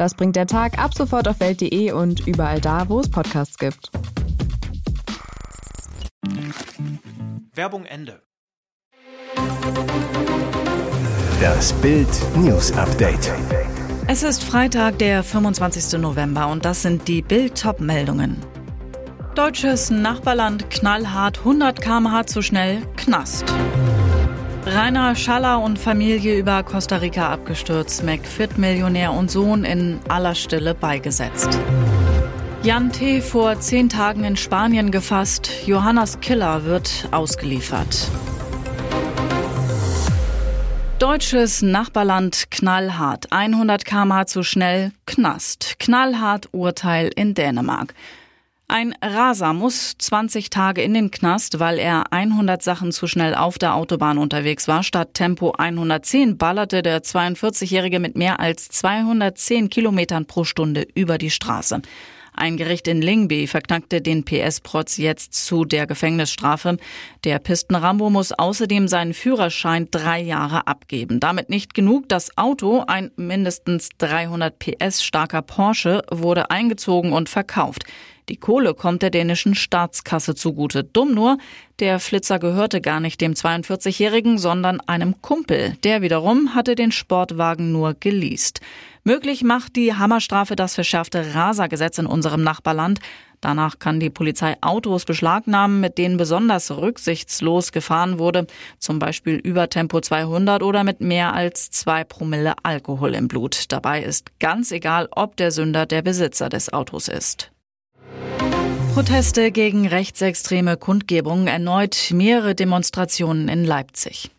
Das bringt der Tag ab sofort auf welt.de und überall da, wo es Podcasts gibt. Werbung Ende. Das Bild News Update. Es ist Freitag, der 25. November und das sind die Bild-Top-Meldungen. Deutsches Nachbarland knallhart 100 km/h zu schnell, Knast. Rainer Schaller und Familie über Costa Rica abgestürzt, McFit-Millionär und Sohn in aller Stille beigesetzt. Jan T. vor zehn Tagen in Spanien gefasst, Johannas Killer wird ausgeliefert. Deutsches Nachbarland knallhart. 100 km/h zu schnell, Knast. Knallhart Urteil in Dänemark. Ein Raser muss 20 Tage in den Knast, weil er 100 Sachen zu schnell auf der Autobahn unterwegs war. Statt Tempo 110 ballerte der 42-Jährige mit mehr als 210 Kilometern pro Stunde über die Straße. Ein Gericht in Lingby verknackte den PS-Protz jetzt zu der Gefängnisstrafe. Der Pistenrambo muss außerdem seinen Führerschein drei Jahre abgeben. Damit nicht genug. Das Auto, ein mindestens 300 PS starker Porsche, wurde eingezogen und verkauft. Die Kohle kommt der dänischen Staatskasse zugute. Dumm nur, der Flitzer gehörte gar nicht dem 42-Jährigen, sondern einem Kumpel. Der wiederum hatte den Sportwagen nur geleast. Möglich macht die Hammerstrafe das verschärfte Rasergesetz in unserem Nachbarland. Danach kann die Polizei Autos beschlagnahmen, mit denen besonders rücksichtslos gefahren wurde, zum Beispiel über Tempo 200 oder mit mehr als zwei Promille Alkohol im Blut. Dabei ist ganz egal, ob der Sünder der Besitzer des Autos ist. Proteste gegen rechtsextreme Kundgebungen, erneut mehrere Demonstrationen in Leipzig.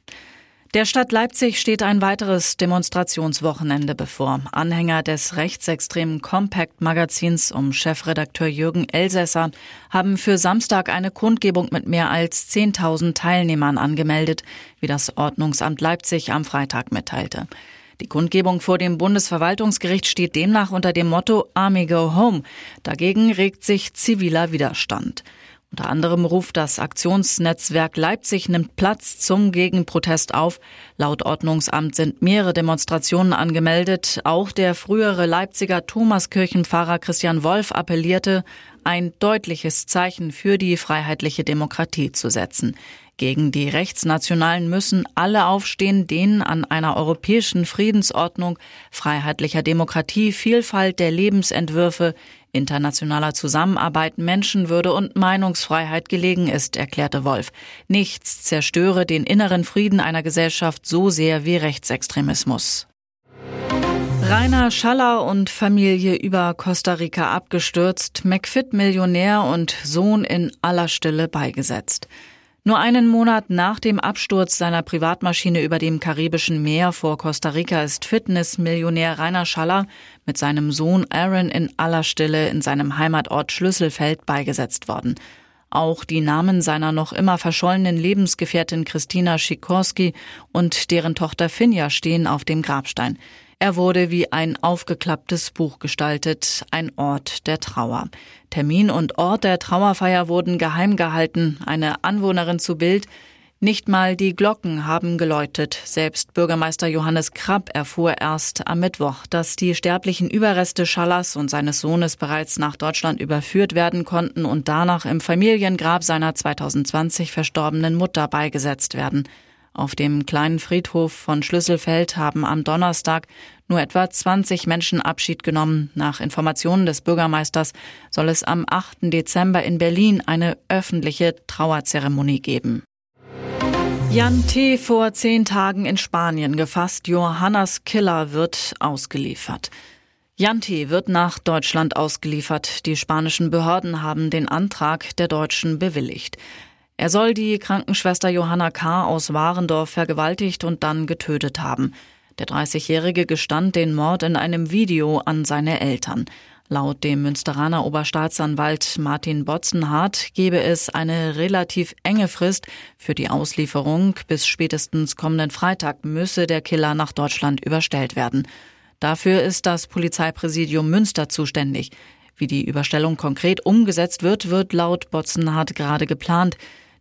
Der Stadt Leipzig steht ein weiteres Demonstrationswochenende bevor. Anhänger des rechtsextremen Compact-Magazins um Chefredakteur Jürgen Elsässer haben für Samstag eine Kundgebung mit mehr als 10.000 Teilnehmern angemeldet, wie das Ordnungsamt Leipzig am Freitag mitteilte. Die Kundgebung vor dem Bundesverwaltungsgericht steht demnach unter dem Motto Army Go Home. Dagegen regt sich ziviler Widerstand. Unter anderem ruft das Aktionsnetzwerk Leipzig nimmt Platz zum Gegenprotest auf. Laut Ordnungsamt sind mehrere Demonstrationen angemeldet. Auch der frühere Leipziger Thomaskirchenpfarrer Christian Wolf appellierte, ein deutliches Zeichen für die freiheitliche Demokratie zu setzen. Gegen die Rechtsnationalen müssen alle aufstehen, denen an einer europäischen Friedensordnung, freiheitlicher Demokratie, Vielfalt der Lebensentwürfe, internationaler Zusammenarbeit, Menschenwürde und Meinungsfreiheit gelegen ist, erklärte Wolf. Nichts zerstöre den inneren Frieden einer Gesellschaft so sehr wie Rechtsextremismus. Rainer Schaller und Familie über Costa Rica abgestürzt, McFit-Millionär und Sohn in aller Stille beigesetzt. Nur einen Monat nach dem Absturz seiner Privatmaschine über dem karibischen Meer vor Costa Rica ist Fitnessmillionär Rainer Schaller mit seinem Sohn Aaron in aller Stille in seinem Heimatort Schlüsselfeld beigesetzt worden. Auch die Namen seiner noch immer verschollenen Lebensgefährtin Christina Sikorski und deren Tochter Finja stehen auf dem Grabstein. Er wurde wie ein aufgeklapptes Buch gestaltet, ein Ort der Trauer. Termin und Ort der Trauerfeier wurden geheim gehalten. Eine Anwohnerin zu Bild. Nicht mal die Glocken haben geläutet. Selbst Bürgermeister Johannes Krapp erfuhr erst am Mittwoch, dass die sterblichen Überreste Schallers und seines Sohnes bereits nach Deutschland überführt werden konnten und danach im Familiengrab seiner 2020 verstorbenen Mutter beigesetzt werden. Auf dem kleinen Friedhof von Schlüsselfeld haben am Donnerstag nur etwa 20 Menschen Abschied genommen. Nach Informationen des Bürgermeisters soll es am 8. Dezember in Berlin eine öffentliche Trauerzeremonie geben. Jan T. vor zehn Tagen in Spanien gefasst. Johannas Killer wird ausgeliefert. Jan T. wird nach Deutschland ausgeliefert. Die spanischen Behörden haben den Antrag der Deutschen bewilligt. Er soll die Krankenschwester Johanna K. aus Warendorf vergewaltigt und dann getötet haben. Der 30-Jährige gestand den Mord in einem Video an seine Eltern. Laut dem Münsteraner Oberstaatsanwalt Martin Botzenhardt gebe es eine relativ enge Frist für die Auslieferung. Bis spätestens kommenden Freitag müsse der Killer nach Deutschland überstellt werden. Dafür ist das Polizeipräsidium Münster zuständig. Wie die Überstellung konkret umgesetzt wird, wird laut Botzenhardt gerade geplant.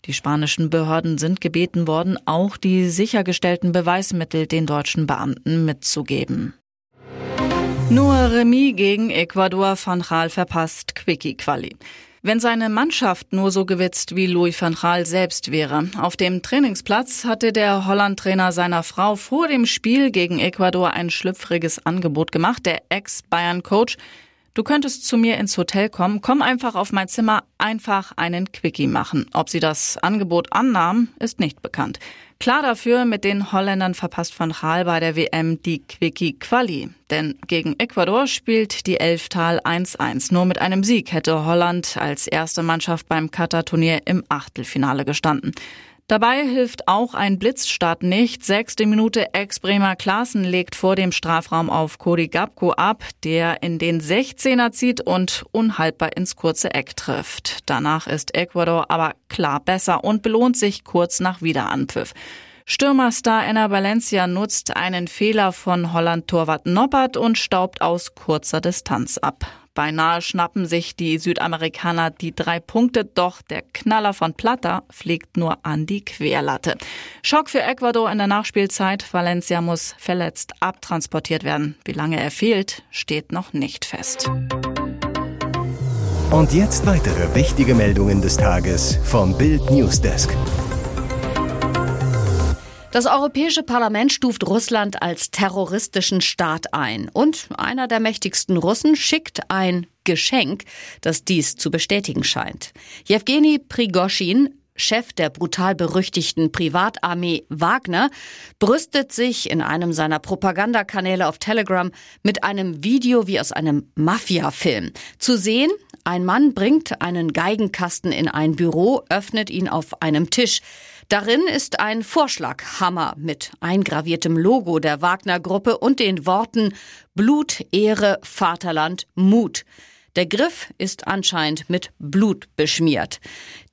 Die spanischen Behörden sind gebeten worden, auch die sichergestellten Beweismittel den deutschen Beamten mitzugeben. Nur Remis gegen Ecuador. Van Gaal verpasst Quickie-Quali. Wenn seine Mannschaft nur so gewitzt wie Louis van Gaal selbst wäre. Auf dem Trainingsplatz hatte der Holland-Trainer seiner Frau vor dem Spiel gegen Ecuador ein schlüpfriges Angebot gemacht. Der Ex-Bayern-Coach Du könntest zu mir ins Hotel kommen, komm einfach auf mein Zimmer, einfach einen Quickie machen. Ob sie das Angebot annahm, ist nicht bekannt. Klar dafür, mit den Holländern verpasst Van Gaal bei der WM die Quickie-Quali. Denn gegen Ecuador spielt die Elftal 1-1. Nur mit einem Sieg hätte Holland als erste Mannschaft beim Katar-Turnier im Achtelfinale gestanden. Dabei hilft auch ein Blitzstart nicht. Sechste Minute Ex-Bremer Klaassen legt vor dem Strafraum auf Cody Gabko ab, der in den 16er zieht und unhaltbar ins kurze Eck trifft. Danach ist Ecuador aber klar besser und belohnt sich kurz nach Wiederanpfiff. Stürmerstar Enna Valencia nutzt einen Fehler von Holland-Torwart Noppert und staubt aus kurzer Distanz ab. Beinahe schnappen sich die Südamerikaner die drei Punkte, doch der Knaller von Plata fliegt nur an die Querlatte. Schock für Ecuador in der Nachspielzeit. Valencia muss verletzt abtransportiert werden. Wie lange er fehlt, steht noch nicht fest. Und jetzt weitere wichtige Meldungen des Tages vom Bild Newsdesk. Das Europäische Parlament stuft Russland als terroristischen Staat ein. Und einer der mächtigsten Russen schickt ein Geschenk, das dies zu bestätigen scheint. Jewgeni Prigoschin, Chef der brutal berüchtigten Privatarmee Wagner, brüstet sich in einem seiner Propagandakanäle auf Telegram mit einem Video wie aus einem Mafia-Film. Zu sehen, ein Mann bringt einen Geigenkasten in ein Büro, öffnet ihn auf einem Tisch. Darin ist ein Vorschlaghammer mit eingraviertem Logo der Wagner-Gruppe und den Worten Blut, Ehre, Vaterland, Mut. Der Griff ist anscheinend mit Blut beschmiert.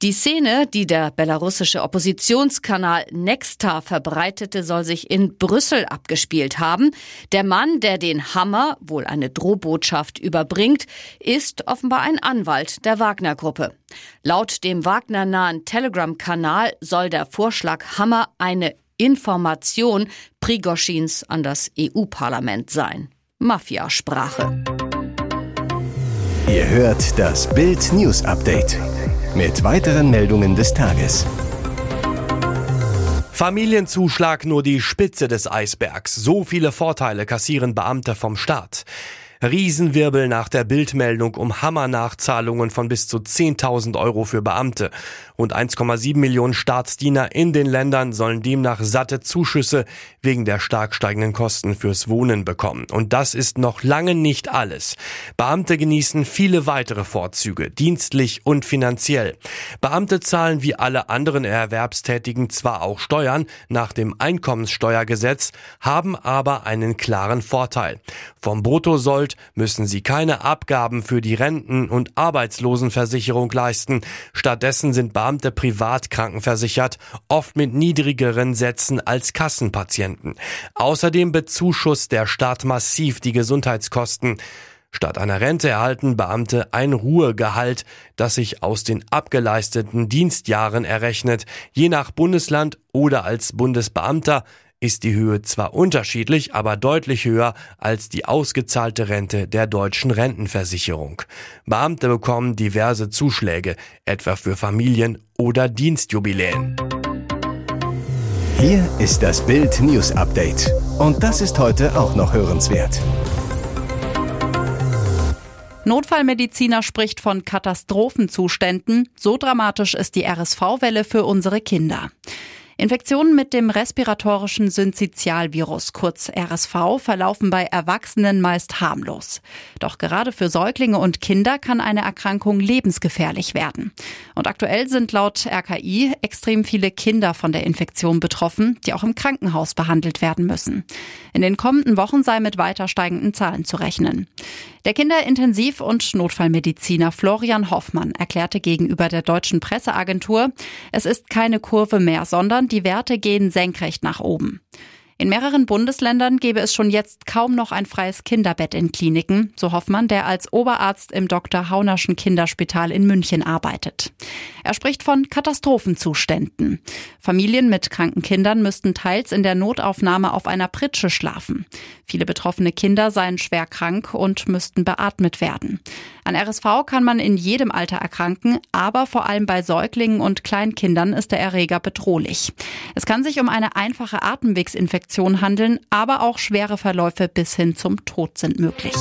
Die Szene, die der belarussische Oppositionskanal Nexta verbreitete, soll sich in Brüssel abgespielt haben. Der Mann, der den Hammer, wohl eine Drohbotschaft, überbringt, ist offenbar ein Anwalt der Wagner-Gruppe. Laut dem Wagner-nahen Telegram-Kanal soll der Vorschlag Hammer eine Information Prigoschins an das EU-Parlament sein. Mafiasprache. Ihr hört das Bild News Update mit weiteren Meldungen des Tages. Familienzuschlag nur die Spitze des Eisbergs. So viele Vorteile kassieren Beamte vom Staat. Riesenwirbel nach der Bildmeldung um Hammernachzahlungen von bis zu 10.000 Euro für Beamte. Rund 1,7 Millionen Staatsdiener in den Ländern sollen demnach satte Zuschüsse wegen der stark steigenden Kosten fürs Wohnen bekommen. Und das ist noch lange nicht alles. Beamte genießen viele weitere Vorzüge, dienstlich und finanziell. Beamte zahlen wie alle anderen Erwerbstätigen zwar auch Steuern nach dem Einkommenssteuergesetz, haben aber einen klaren Vorteil. Vom Bruttosold müssen sie keine Abgaben für die Renten- und Arbeitslosenversicherung leisten. Stattdessen sind Beamte Beamte privat krankenversichert, oft mit niedrigeren Sätzen als Kassenpatienten. Außerdem bezuschusst der Staat massiv die Gesundheitskosten. Statt einer Rente erhalten Beamte ein Ruhegehalt, das sich aus den abgeleisteten Dienstjahren errechnet, je nach Bundesland oder als Bundesbeamter ist die Höhe zwar unterschiedlich, aber deutlich höher als die ausgezahlte Rente der deutschen Rentenversicherung. Beamte bekommen diverse Zuschläge, etwa für Familien oder Dienstjubiläen. Hier ist das Bild News Update. Und das ist heute auch noch hörenswert. Notfallmediziner spricht von Katastrophenzuständen. So dramatisch ist die RSV-Welle für unsere Kinder. Infektionen mit dem respiratorischen Syncytialvirus, kurz RSV, verlaufen bei Erwachsenen meist harmlos. Doch gerade für Säuglinge und Kinder kann eine Erkrankung lebensgefährlich werden. Und aktuell sind laut RKI extrem viele Kinder von der Infektion betroffen, die auch im Krankenhaus behandelt werden müssen. In den kommenden Wochen sei mit weiter steigenden Zahlen zu rechnen. Der Kinderintensiv- und Notfallmediziner Florian Hoffmann erklärte gegenüber der deutschen Presseagentur, es ist keine Kurve mehr, sondern die Werte gehen senkrecht nach oben. In mehreren Bundesländern gäbe es schon jetzt kaum noch ein freies Kinderbett in Kliniken, so Hoffmann, der als Oberarzt im Dr. Haunerschen Kinderspital in München arbeitet. Er spricht von Katastrophenzuständen. Familien mit kranken Kindern müssten teils in der Notaufnahme auf einer Pritsche schlafen. Viele betroffene Kinder seien schwer krank und müssten beatmet werden. An RSV kann man in jedem Alter erkranken, aber vor allem bei Säuglingen und Kleinkindern ist der Erreger bedrohlich. Es kann sich um eine einfache Atemwegsinfektion handeln, aber auch schwere Verläufe bis hin zum Tod sind möglich.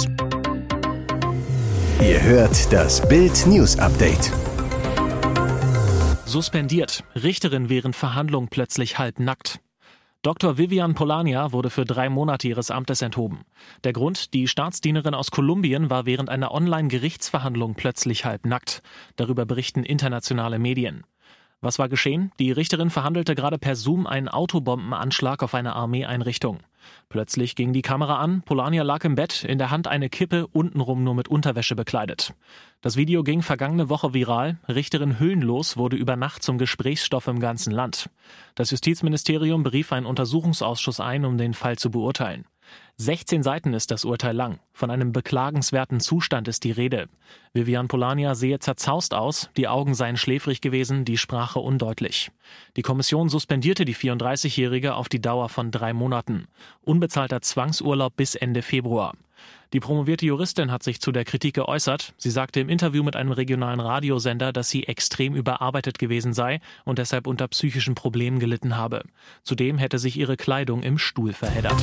Ihr hört das Bild News Update. Suspendiert. Richterin während Verhandlung plötzlich halbnackt. Dr. Vivian Polania wurde für drei Monate ihres Amtes enthoben. Der Grund, die Staatsdienerin aus Kolumbien war während einer Online-Gerichtsverhandlung plötzlich halbnackt. Darüber berichten internationale Medien. Was war geschehen? Die Richterin verhandelte gerade per Zoom einen Autobombenanschlag auf eine Armeeeinrichtung. Plötzlich ging die Kamera an, Polania lag im Bett, in der Hand eine Kippe, untenrum nur mit Unterwäsche bekleidet. Das Video ging vergangene Woche viral. Richterin Hüllenlos wurde über Nacht zum Gesprächsstoff im ganzen Land. Das Justizministerium berief einen Untersuchungsausschuss ein, um den Fall zu beurteilen. 16 Seiten ist das Urteil lang. Von einem beklagenswerten Zustand ist die Rede. Vivian Polania sehe zerzaust aus, die Augen seien schläfrig gewesen, die Sprache undeutlich. Die Kommission suspendierte die 34-Jährige auf die Dauer von drei Monaten. Unbezahlter Zwangsurlaub bis Ende Februar. Die promovierte Juristin hat sich zu der Kritik geäußert. Sie sagte im Interview mit einem regionalen Radiosender, dass sie extrem überarbeitet gewesen sei und deshalb unter psychischen Problemen gelitten habe. Zudem hätte sich ihre Kleidung im Stuhl verheddert.